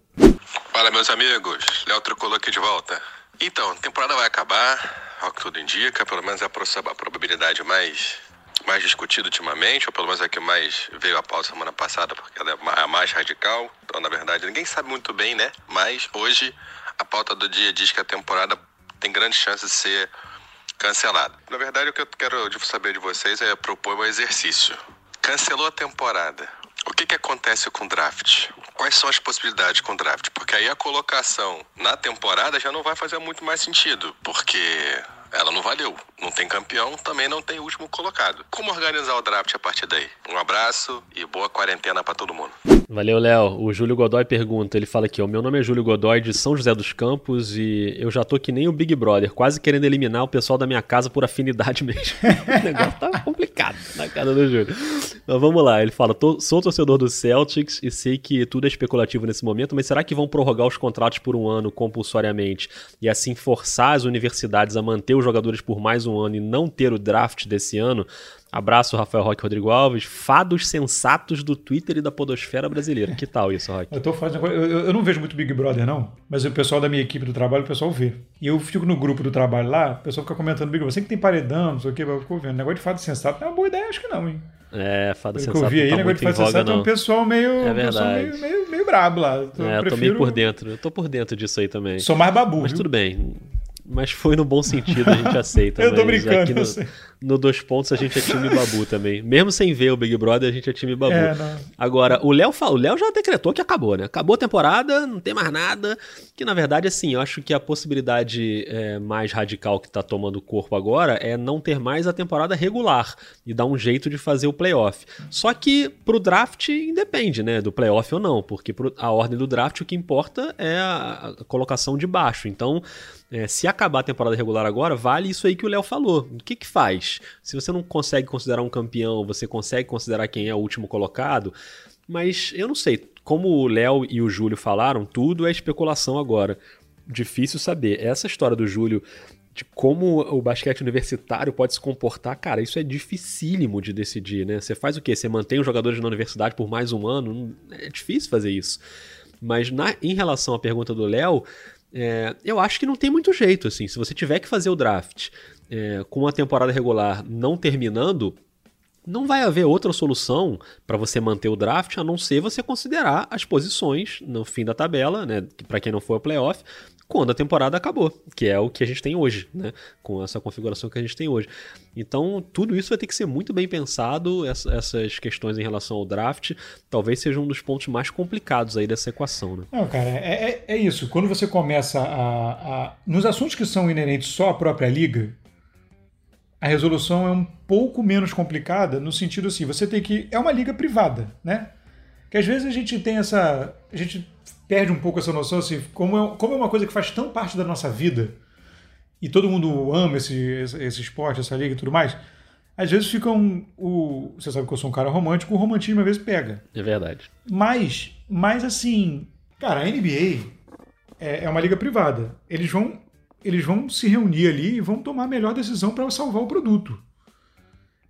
Fala, meus amigos. Léo Tricolor aqui de volta. Então, a temporada vai acabar, ao que tudo indica, pelo menos é a pro- a probabilidade mais, mais discutida ultimamente, ou pelo menos é a que mais veio à pauta semana passada, porque ela é a mais radical. Então, na verdade, ninguém sabe muito bem, né? Mas hoje a pauta do dia diz que a temporada tem grande chance de ser cancelada. Na verdade, o que eu quero saber de vocês é propor um exercício. Cancelou a temporada. O que, que acontece com o draft? Quais são as possibilidades com o draft? Porque aí a colocação na temporada já não vai fazer muito mais sentido, porque ela não valeu. não tem campeão, também não tem último colocado. Como organizar o draft a partir daí? Um abraço e boa quarentena para todo mundo. Valeu, Léo. O Júlio Godoy pergunta, ele fala aqui, o meu nome é Júlio Godoy de São José dos Campos e eu já tô que nem o Big Brother, quase querendo eliminar o pessoal da minha casa por afinidade mesmo. o negócio tá complicado na casa do Júlio. Mas vamos lá, ele fala, sou torcedor do Celtics e sei que tudo é especulativo nesse momento, mas será que vão prorrogar os contratos por um ano compulsoriamente e assim forçar as universidades a manter os jogadores por mais um ano e não ter o draft desse ano? Abraço, Rafael Roque Rodrigo Alves. Fados sensatos do Twitter e da podosfera brasileira. Que tal isso, Roque? Eu, tô fazendo, eu, eu, não vejo muito Big Brother, não. Mas o pessoal da minha equipe do trabalho, o pessoal vê. E eu fico no grupo do trabalho lá, o pessoal fica comentando Big Brother. Você que tem paredão, não sei o que, eu fico vendo. Negócio de fado sensato não é uma boa ideia, acho que não, hein? É, fada sensato. que eu vi aí, tá negócio de fada sensato é um pessoal meio. É verdade. Pessoal meio, meio, meio brabo lá. Eu é, prefiro... tô meio por dentro. Eu tô por dentro disso aí também. Sou mais babu. Mas viu? tudo bem. Mas foi no bom sentido, a gente aceita. eu tô brincando. Aqui no, no Dois Pontos a gente é time Babu também. Mesmo sem ver o Big Brother, a gente é time Babu. É, Agora, o Léo o Léo já decretou que acabou, né? Acabou a temporada, não tem mais nada. Que na verdade, assim, eu acho que a possibilidade é, mais radical que tá tomando corpo agora é não ter mais a temporada regular e dar um jeito de fazer o playoff. Só que pro draft independe, né? Do playoff ou não, porque pro, a ordem do draft o que importa é a, a colocação de baixo. Então. É, se acabar a temporada regular agora, vale isso aí que o Léo falou. O que que faz? Se você não consegue considerar um campeão, você consegue considerar quem é o último colocado, mas eu não sei. Como o Léo e o Júlio falaram, tudo é especulação agora. Difícil saber. Essa história do Júlio de como o basquete universitário pode se comportar, cara, isso é dificílimo de decidir, né? Você faz o quê? Você mantém os jogadores na universidade por mais um ano? É difícil fazer isso. Mas na, em relação à pergunta do Léo, é, eu acho que não tem muito jeito, assim. Se você tiver que fazer o draft é, com a temporada regular não terminando, não vai haver outra solução para você manter o draft a não ser você considerar as posições no fim da tabela, né? Para quem não for playoff, quando a temporada acabou, que é o que a gente tem hoje, né? Com essa configuração que a gente tem hoje. Então, tudo isso vai ter que ser muito bem pensado, essas questões em relação ao draft, talvez seja um dos pontos mais complicados aí dessa equação, né? Não, cara, é, é, é isso. Quando você começa a, a. Nos assuntos que são inerentes só à própria liga, a resolução é um pouco menos complicada, no sentido assim, você tem que. É uma liga privada, né? Que às vezes a gente tem essa. A gente perde um pouco essa noção, assim, como é, como é uma coisa que faz tão parte da nossa vida, e todo mundo ama esse, esse, esse esporte, essa liga e tudo mais, às vezes fica um. O, você sabe que eu sou um cara romântico, o romantismo às vezes pega. É verdade. Mas, mas assim, cara, a NBA é, é uma liga privada. Eles vão, eles vão se reunir ali e vão tomar a melhor decisão para salvar o produto.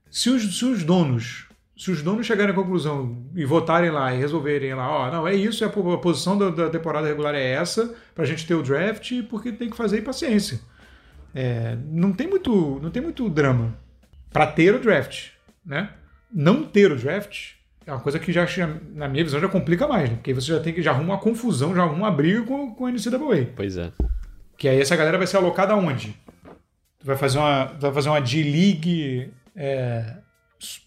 Se os, se os donos se os donos chegarem à conclusão e votarem lá e resolverem lá, ó, não, é isso, é a posição da, da temporada regular é essa, pra gente ter o draft, porque tem que fazer em paciência. É, não, tem muito, não tem muito drama para ter o draft, né? Não ter o draft é uma coisa que já, na minha visão, já complica mais, né? Porque você já tem que já arruma uma confusão, já arruma uma briga com, com a NCAA. Pois é. Que aí essa galera vai ser alocada aonde? Vai fazer uma, vai fazer uma D-League é,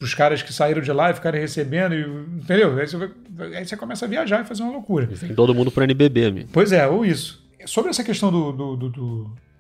os caras que saíram de lá e ficarem recebendo, entendeu? Aí você, aí você, começa a viajar e fazer uma loucura. E vem todo mundo para NBB, amigo. Pois é, ou isso. Sobre essa questão do, do, do,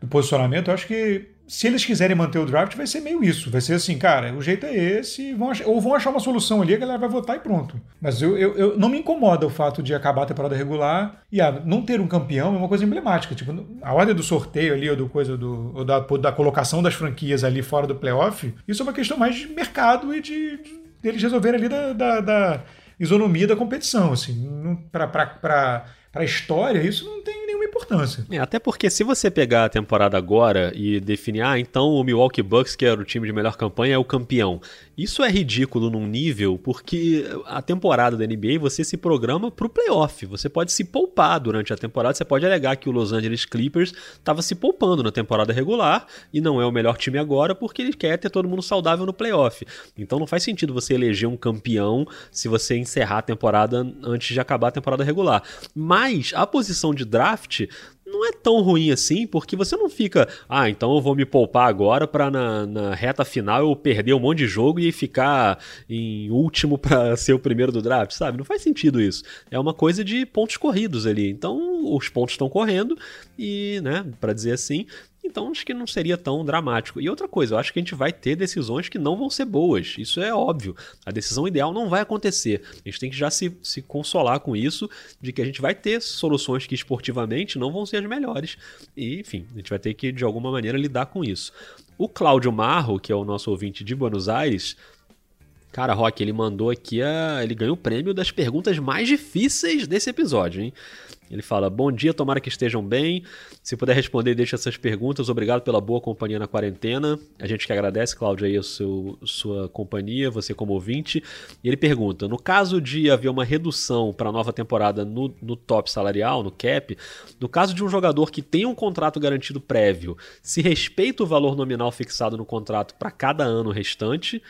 do posicionamento, eu acho que se eles quiserem manter o draft, vai ser meio isso. Vai ser assim, cara, o jeito é esse, vão achar, ou vão achar uma solução ali, a galera vai votar e pronto. Mas eu, eu, eu, não me incomoda o fato de acabar a temporada regular e ah, não ter um campeão é uma coisa emblemática. Tipo, a ordem do sorteio ali, ou do coisa do. ou da, da colocação das franquias ali fora do playoff, isso é uma questão mais de mercado e de, de deles resolverem ali da, da, da isonomia da competição. Assim, para a história, isso não tem importância. É, até porque se você pegar a temporada agora e definir, ah, então o Milwaukee Bucks, que era o time de melhor campanha, é o campeão. Isso é ridículo num nível porque a temporada da NBA você se programa para o playoff. Você pode se poupar durante a temporada. Você pode alegar que o Los Angeles Clippers estava se poupando na temporada regular e não é o melhor time agora porque ele quer ter todo mundo saudável no playoff. Então não faz sentido você eleger um campeão se você encerrar a temporada antes de acabar a temporada regular. Mas a posição de draft não é tão ruim assim, porque você não fica, ah, então eu vou me poupar agora para na, na, reta final eu perder um monte de jogo e ficar em último para ser o primeiro do draft, sabe? Não faz sentido isso. É uma coisa de pontos corridos ali. Então os pontos estão correndo e, né, para dizer assim, então acho que não seria tão dramático. E outra coisa, eu acho que a gente vai ter decisões que não vão ser boas. Isso é óbvio. A decisão ideal não vai acontecer. A gente tem que já se, se consolar com isso, de que a gente vai ter soluções que esportivamente não vão ser as melhores. E, enfim, a gente vai ter que, de alguma maneira, lidar com isso. O Cláudio Marro, que é o nosso ouvinte de Buenos Aires, Cara, Rock, ele mandou aqui a. Ele ganhou o prêmio das perguntas mais difíceis desse episódio, hein? Ele fala: Bom dia, tomara que estejam bem. Se puder responder, deixe essas perguntas. Obrigado pela boa companhia na quarentena. A gente que agradece, Cláudio, aí a seu, sua companhia, você como ouvinte. E ele pergunta: no caso de haver uma redução para a nova temporada no, no top salarial, no cap, no caso de um jogador que tem um contrato garantido prévio, se respeita o valor nominal fixado no contrato para cada ano restante?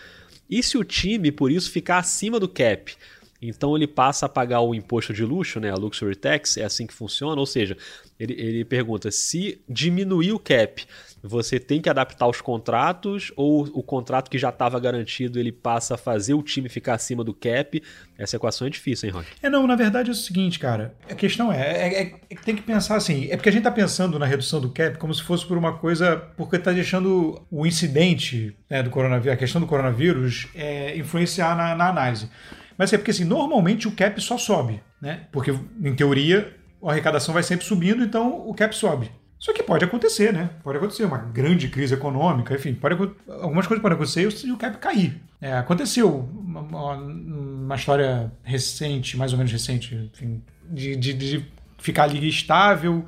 E se o time, por isso, ficar acima do cap? Então ele passa a pagar o imposto de luxo, né, a luxury tax, é assim que funciona, ou seja, ele, ele pergunta se diminuir o cap, você tem que adaptar os contratos ou o contrato que já estava garantido ele passa a fazer o time ficar acima do cap? Essa equação é difícil, hein, Rock? É, não, na verdade é o seguinte, cara. A questão é, é, é, é tem que pensar assim, é porque a gente está pensando na redução do cap como se fosse por uma coisa, porque está deixando o incidente né, do coronavírus, a questão do coronavírus, é, influenciar na, na análise. Mas é porque assim, normalmente o cap só sobe, né? Porque, em teoria, a arrecadação vai sempre subindo, então o cap sobe. Só que pode acontecer, né? Pode acontecer uma grande crise econômica, enfim, pode, algumas coisas podem acontecer e o cap cair. É, aconteceu uma, uma, história recente, mais ou menos recente, enfim, de, de, de ficar ali estável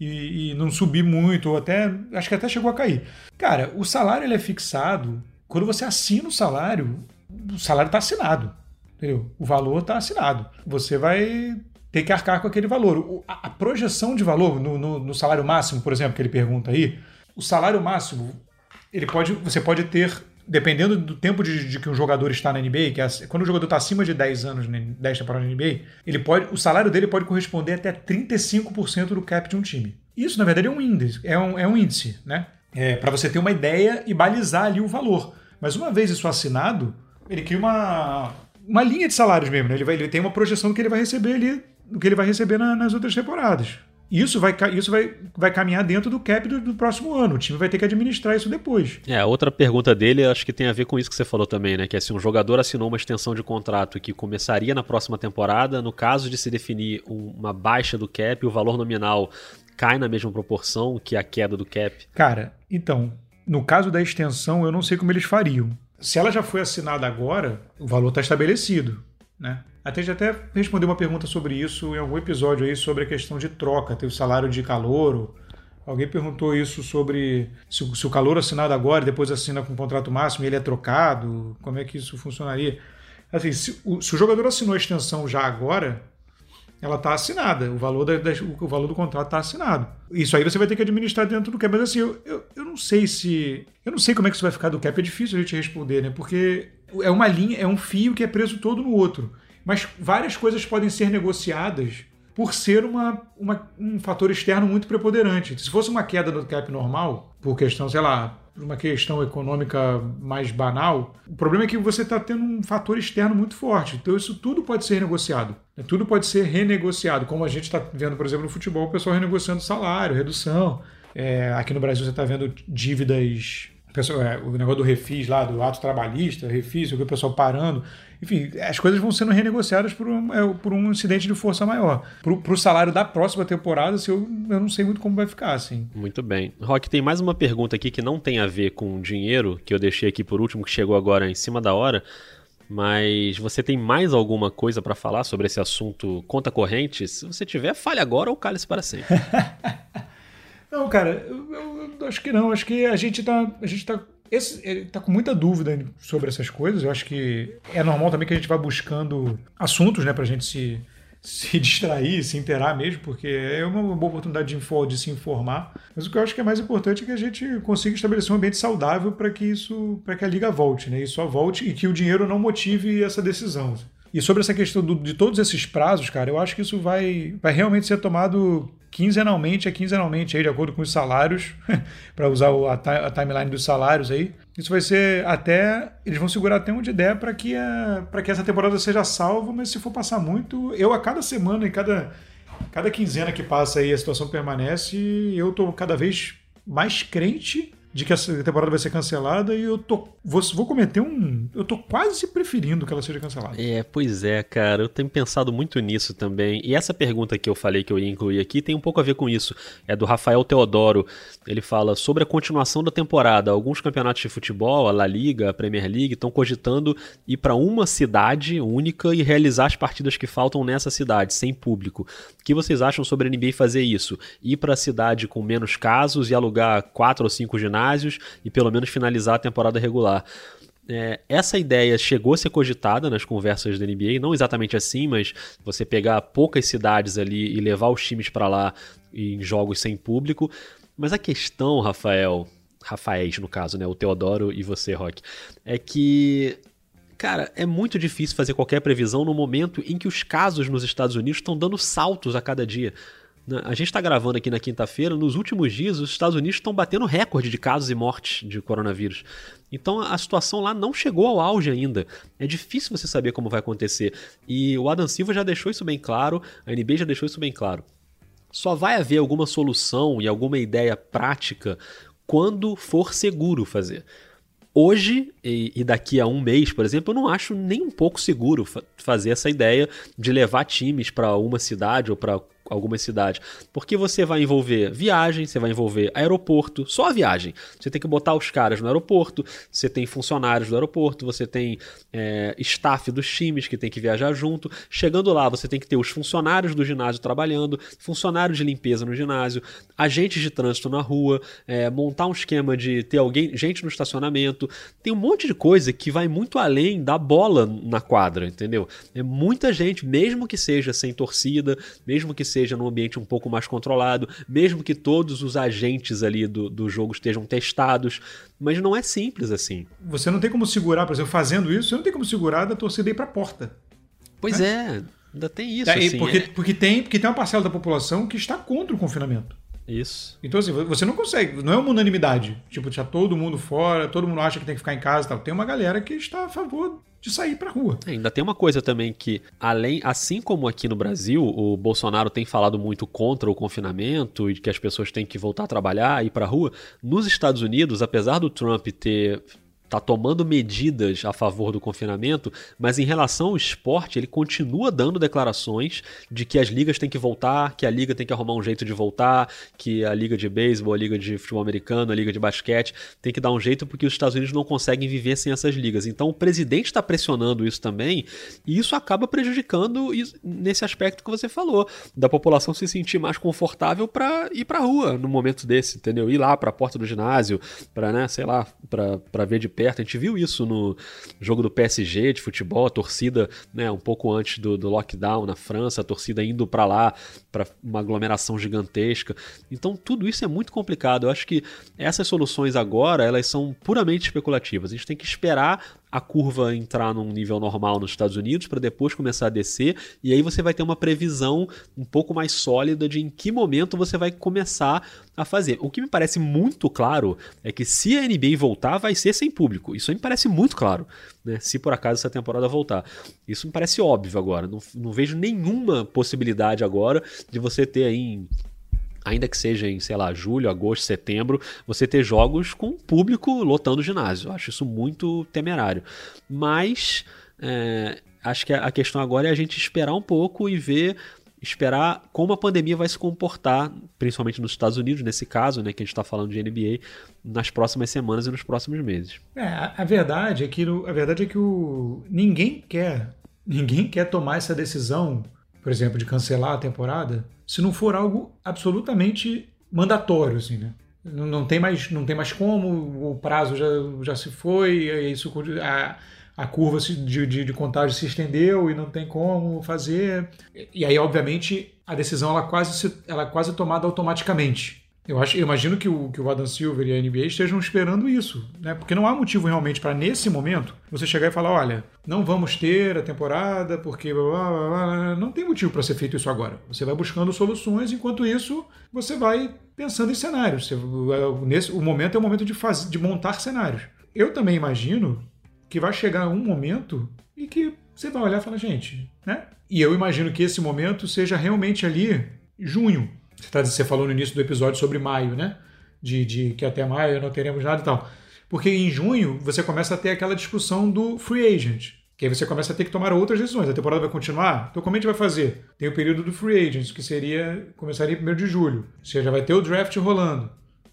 e, e, não subir muito, ou até, acho que até chegou a cair. Cara, o salário ele é fixado, quando você assina o salário, o salário está assinado. Entendeu? O valor está assinado. Você vai ter que arcar com aquele valor. A, projeção de valor no, no, no, salário máximo, por exemplo, que ele pergunta aí, o salário máximo, ele pode, você pode ter, dependendo do tempo de, de que um jogador está na NBA, que é, quando o jogador está acima de 10 anos, 10 temporadas na NBA, ele pode, o salário dele pode corresponder até 35% do cap de um time. Isso, na verdade, é um índice, é um, é um índice, né? É, para você ter uma ideia e balizar ali o valor. Mas uma vez isso assinado, ele cria uma, uma linha de salários mesmo, né? Ele, vai, ele tem uma projeção do que ele vai receber ali, do que ele vai receber na, nas outras temporadas. Isso vai, isso vai, vai caminhar dentro do cap do, do, próximo ano. O time vai ter que administrar isso depois. É, outra pergunta dele acho que tem a ver com isso que você falou também, né? Que é se um jogador assinou uma extensão de contrato que começaria na próxima temporada, no caso de se definir uma baixa do cap, o valor nominal cai na mesma proporção que a queda do cap? Cara, então, no caso da extensão, eu não sei como eles fariam. Se ela já foi assinada agora, o valor está estabelecido. Né? Até já até respondeu uma pergunta sobre isso em algum episódio aí sobre a questão de troca, ter o salário de calor. Alguém perguntou isso sobre se, se o calor assinado agora depois assina com o contrato máximo e ele é trocado, como é que isso funcionaria? Assim, se o, se o jogador assinou a extensão já agora, ela está assinada, o valor, da, da, o valor do contrato está assinado. Isso aí você vai ter que administrar dentro do cap. Mas assim, eu, eu, eu, não sei se. Eu não sei como é que isso vai ficar do cap, é difícil a gente responder, né? Porque é uma linha, é um fio que é preso todo no outro. Mas várias coisas podem ser negociadas por ser uma, uma, um fator externo muito preponderante. Se fosse uma queda do cap normal, por questão, sei lá, por uma questão econômica mais banal, o problema é que você está tendo um fator externo muito forte. Então, isso tudo pode ser negociado. Né? Tudo pode ser renegociado, como a gente está vendo, por exemplo, no futebol, o pessoal renegociando salário, redução. É, aqui no Brasil você está vendo dívidas é, o negócio do refis lá, do ato trabalhista, refis, o pessoal parando. Enfim, as coisas vão sendo renegociadas por um, é, por um incidente de força maior. Para o salário da próxima temporada, assim, eu, eu não sei muito como vai ficar, assim. Muito bem. Rock, tem mais uma pergunta aqui que não tem a ver com dinheiro, que eu deixei aqui por último, que chegou agora em cima da hora. Mas você tem mais alguma coisa para falar sobre esse assunto conta corrente? Se você tiver, fale agora ou cale-se para sempre. Não, cara, eu, eu, acho que não. Acho que a gente tá. A gente tá. Esse, tá com muita dúvida sobre essas coisas. Eu acho que é normal também que a gente vá buscando assuntos, né, pra gente se, se distrair, se inteirar mesmo, porque é uma boa oportunidade de, info, de se informar. Mas o que eu acho que é mais importante é que a gente consiga estabelecer um ambiente saudável para que isso, para que a liga volte, né? E só volte e que o dinheiro não motive essa decisão. E sobre essa questão do, de todos esses prazos, cara, eu acho que isso vai, vai realmente ser tomado quinzenalmente, é quinzenalmente aí, de acordo com os salários, para usar a, timeline dos salários aí. Isso vai ser até. Eles vão segurar até onde der para que, a, que essa temporada seja salva, mas se for passar muito, eu a cada semana e cada, cada quinzena que passa aí a situação permanece, eu tô cada vez mais crente de que essa temporada vai ser cancelada e eu tô vou, vou cometer um eu tô quase preferindo que ela seja cancelada. É, pois é, cara, eu tenho pensado muito nisso também. E essa pergunta que eu falei que eu ia incluir aqui tem um pouco a ver com isso. É do Rafael Teodoro. Ele fala sobre a continuação da temporada. Alguns campeonatos de futebol, a La Liga, a Premier League, estão cogitando ir para uma cidade única e realizar as partidas que faltam nessa cidade, sem público. O que vocês acham sobre a NBA fazer isso? Ir para a cidade com menos casos e alugar quatro ou cinco ginásios ginásios e pelo menos finalizar a temporada regular. É, essa ideia chegou a ser cogitada nas conversas da NBA, não exatamente assim, mas você pegar poucas cidades ali e levar os times para lá em jogos sem público. Mas a questão, Rafael, Rafaéis no caso, né, o Teodoro e você, Rock, é que Cara, é muito difícil fazer qualquer previsão no momento em que os casos nos Estados Unidos estão dando saltos a cada dia. Né? A gente está gravando aqui na quinta-feira, nos últimos dias os Estados Unidos estão batendo recorde de casos e mortes de coronavírus. Então a situação lá não chegou ao auge ainda. É difícil você saber como vai acontecer. E o Adam Silva já deixou isso bem claro, a NBA já deixou isso bem claro. Só vai haver alguma solução e alguma ideia prática quando for seguro fazer. Hoje e, daqui a um mês, por exemplo, eu não acho nem um pouco seguro fazer essa ideia de levar times para uma cidade ou para algumas cidades. Porque você vai envolver viagem, você vai envolver aeroporto, só a viagem. Você tem que botar os caras no aeroporto, você tem funcionários do aeroporto, você tem é, staff dos times que tem que viajar junto. Chegando lá, você tem que ter os funcionários do ginásio trabalhando, funcionários de limpeza no ginásio, agentes de trânsito na rua, é, montar um esquema de ter alguém, gente no estacionamento. Tem um monte de coisa que vai muito além da bola na quadra, entendeu? É muita gente, mesmo que seja sem torcida, mesmo que seja seja num ambiente um pouco mais controlado, mesmo que todos os agentes ali do, do jogo estejam testados. Mas não é simples assim. Você não tem como segurar, por exemplo, fazendo isso, você não tem como segurar da torcida ir para a porta. Pois né? é, ainda tem isso. É, assim, porque, é... porque, tem, porque tem uma parcela da população que está contra o confinamento. Isso. Então, assim, você não consegue, não é uma unanimidade. Tipo, deixar todo mundo fora, todo mundo acha que tem que ficar em casa e tal. Tem uma galera que está a favor de sair pra rua. É, ainda tem uma coisa também que, além, assim como aqui no Brasil, o Bolsonaro tem falado muito contra o confinamento e que as pessoas têm que voltar a trabalhar e ir pra rua, nos Estados Unidos, apesar do Trump ter está tomando medidas a favor do confinamento, mas em relação ao esporte, ele continua dando declarações de que as ligas têm que voltar, que a liga tem que arrumar um jeito de voltar, que a liga de beisebol, a liga de futebol americano, a liga de basquete tem que dar um jeito porque os Estados Unidos não conseguem viver sem essas ligas. Então o presidente está pressionando isso também e isso acaba prejudicando nesse aspecto que você falou, da população se sentir mais confortável para ir para rua no momento desse, entendeu? Ir lá para a porta do ginásio, para, né, sei lá, para ver de perto. A gente viu isso no jogo do PSG de futebol, a torcida, né, um pouco antes do, do lockdown na França, a torcida indo para lá para uma aglomeração gigantesca. Então tudo isso é muito complicado. Eu acho que essas soluções agora, elas são puramente especulativas. A gente tem que esperar a curva entrar num nível normal nos Estados Unidos para depois começar a descer e aí você vai ter uma previsão um pouco mais sólida de em que momento você vai começar a fazer. O que me parece muito claro é que se a NBA voltar vai ser sem público. Isso me parece muito claro, né? Se por acaso essa temporada voltar. Isso me parece óbvio agora. Não, não vejo nenhuma possibilidade agora de você ter aí em ainda que seja em, sei lá, julho, agosto, setembro, você ter jogos com público lotando o ginásio. Eu acho isso muito temerário. Mas é, acho que a questão agora é a gente esperar um pouco e ver esperar como a pandemia vai se comportar, principalmente nos Estados Unidos, nesse caso, né, que a gente está falando de NBA, nas próximas semanas e nos próximos meses. É, a, verdade é que a verdade é que o, ninguém quer ninguém quer tomar essa decisão, por exemplo, de cancelar a temporada se não for algo absolutamente mandatório, assim, né? Não, não tem mais, não tem mais como, o prazo já, já se foi, isso a, a curva de, de, de contagem se estendeu e não tem como fazer. E aí, obviamente, a decisão ela quase, ela quase é tomada automaticamente. Eu, acho, eu imagino que o, que o Adam Silver e a NBA estejam esperando isso, né? Porque não há motivo realmente para, nesse momento, você chegar e falar: olha, não vamos ter a temporada porque. Blá, blá, blá, não tem motivo para ser feito isso agora. Você vai buscando soluções, enquanto isso, você vai pensando em cenários. Você, nesse, o momento é o momento de, faz, de montar cenários. Eu também imagino que vai chegar um momento e que você vai olhar e falar: gente, né? E eu imagino que esse momento seja realmente ali, junho você, tá, você falou no início do episódio sobre maio, né? De, de que até maio não teremos nada e tal. Porque em junho você começa a ter aquela discussão do free agent. Que aí você começa a ter que tomar outras decisões. A temporada vai continuar? Então como a gente vai fazer? Tem o período do free agent, que seria começaria em 1 de julho. Você já vai ter o draft rolando.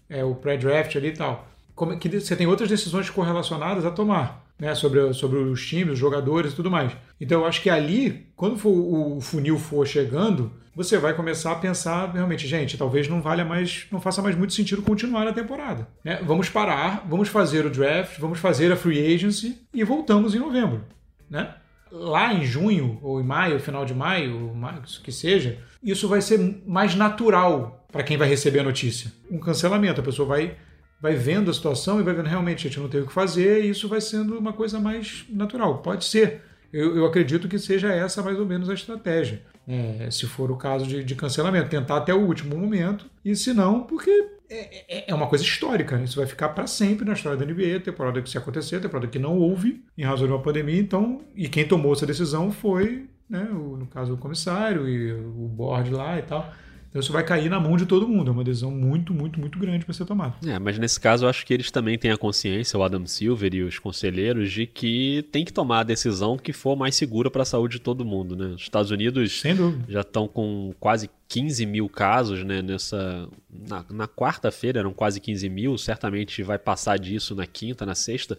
É o pré-draft ali e tal. Como, que você tem outras decisões correlacionadas a tomar. Né, sobre, sobre os times, os jogadores e tudo mais. Então eu acho que ali, quando for, o funil for chegando, você vai começar a pensar realmente, gente, talvez não valha mais, não faça mais muito sentido continuar a temporada. Né? Vamos parar, vamos fazer o draft, vamos fazer a free agency e voltamos em novembro. Né? Lá em junho, ou em maio, final de maio, maio, que seja, isso vai ser mais natural para quem vai receber a notícia. Um cancelamento, a pessoa vai vai vendo a situação e vai vendo realmente a gente não tem o que fazer e isso vai sendo uma coisa mais natural. Pode ser. Eu, eu acredito que seja essa mais ou menos a estratégia é, se for o caso de, de, cancelamento, tentar até o último momento, e se não, porque é, é, é uma coisa histórica, né? isso vai ficar para sempre na história da NBA, temporada que se acontecer, temporada que não houve em razão de uma pandemia, então, e quem tomou essa decisão foi, né, o, no caso, o comissário e o board lá e tal. Então isso vai cair na mão de todo mundo. É uma decisão muito, muito, muito grande para ser tomada. É, mas nesse caso eu acho que eles também têm a consciência, o Adam Silver e os conselheiros, de que tem que tomar a decisão que for mais segura para a saúde de todo mundo. Né? Os Estados Unidos já estão com quase 15 mil casos né, nessa. Na, na quarta-feira eram quase 15 mil, certamente vai passar disso na quinta, na sexta.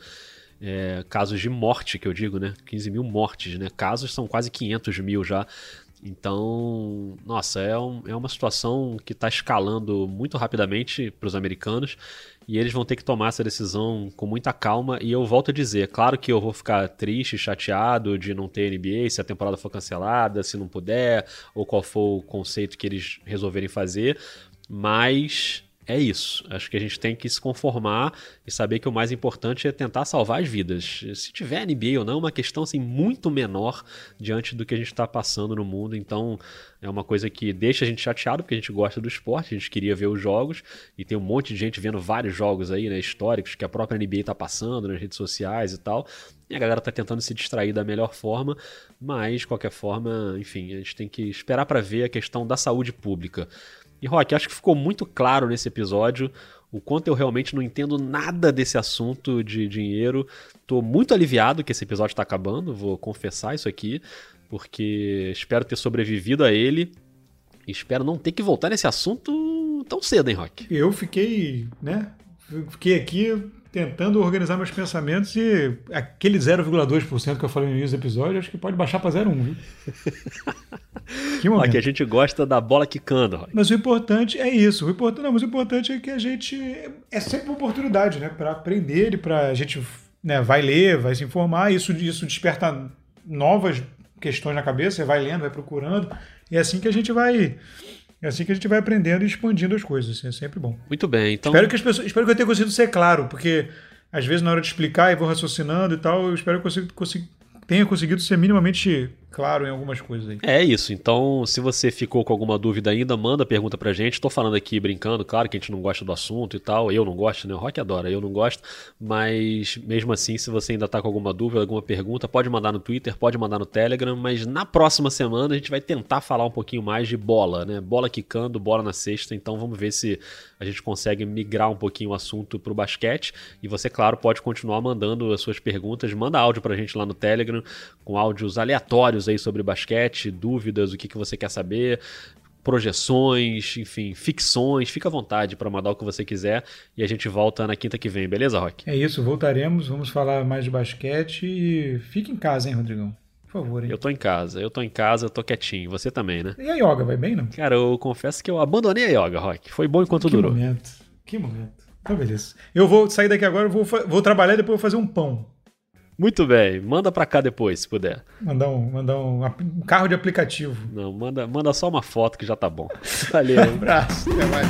É, casos de morte, que eu digo, né? 15 mil mortes, né? Casos são quase 500 mil já então, nossa, é, um, é uma situação que está escalando muito rapidamente para os americanos e eles vão ter que tomar essa decisão com muita calma. E eu volto a dizer, claro que eu vou ficar triste, chateado de não ter NBA, se a temporada for cancelada, se não puder, ou qual for o conceito que eles resolverem fazer, mas é isso. Acho que a gente tem que se conformar e saber que o mais importante é tentar salvar as vidas. Se tiver NBA ou não, é uma questão assim, muito menor diante do que a gente está passando no mundo. Então, é uma coisa que deixa a gente chateado, porque a gente gosta do esporte, a gente queria ver os jogos, e tem um monte de gente vendo vários jogos aí, né, históricos, que a própria NBA está passando nas redes sociais e tal. E a galera está tentando se distrair da melhor forma, mas, de qualquer forma, enfim, a gente tem que esperar para ver a questão da saúde pública. E Rock, acho que ficou muito claro nesse episódio o quanto eu realmente não entendo nada desse assunto de dinheiro. Tô muito aliviado que esse episódio está acabando, vou confessar isso aqui, porque espero ter sobrevivido a ele espero não ter que voltar nesse assunto tão cedo, hein, Rock? Eu fiquei, né? Fiquei aqui tentando organizar meus pensamentos e aquele 0,2% que eu falei no início do episódio, acho que pode baixar para 0,1, viu? que momento. Aqui a gente gosta da bola quicando. Roy. Mas o importante é isso. O importante, não, mas o importante é que a gente é sempre uma oportunidade, né, para aprender e para a gente, né, vai ler, vai se informar, isso isso desperta novas questões na cabeça, você vai lendo, vai procurando, e é assim que a gente vai é assim que a gente vai aprendendo e expandindo as coisas. Assim, é sempre bom. Muito bem. Então... Espero que as pessoas. Espero que eu tenha conseguido ser claro, porque às vezes na hora de explicar e vou raciocinando e tal, eu espero que eu consiga, tenha conseguido ser minimamente claro em algumas coisas aí. É isso. Então, se você ficou com alguma dúvida ainda, manda pergunta pra gente. Tô falando aqui brincando, claro que a gente não gosta do assunto e tal. Eu não gosto, né? O Rock adora, eu não gosto. Mas mesmo assim, se você ainda tá com alguma dúvida, alguma pergunta, pode mandar no Twitter, pode mandar no Telegram. Mas na próxima semana a gente vai tentar falar um pouquinho mais de bola, né? Bola quicando, bola na sexta. Então vamos ver se a gente consegue migrar um pouquinho o assunto pro basquete. E você, claro, pode continuar mandando as suas perguntas. Manda áudio pra gente lá no Telegram, com áudios aleatórios aí sobre basquete, dúvidas, o que, que você quer saber, projeções, enfim, ficções. Fica à vontade para mandar o que você quiser e a gente volta na quinta que vem, beleza, Rock? É isso, voltaremos, vamos falar mais de basquete e fique em casa, hein, Rodrigão? Por favor, hein? Eu tô em casa, eu tô em casa, eu tô quietinho. Você também, né? E a yoga, vai bem, não? Cara, eu confesso que eu abandonei a yoga, Rock. Foi bom enquanto que durou. Que momento, que momento. Então, beleza. Eu vou sair daqui agora, vou, vou trabalhar e depois vou fazer um pão. Muito bem, manda para cá depois, se puder. Mandar um, mandar um, um, carro de aplicativo. Não, manda, manda só uma foto que já tá bom. Valeu. um abraço, até mais.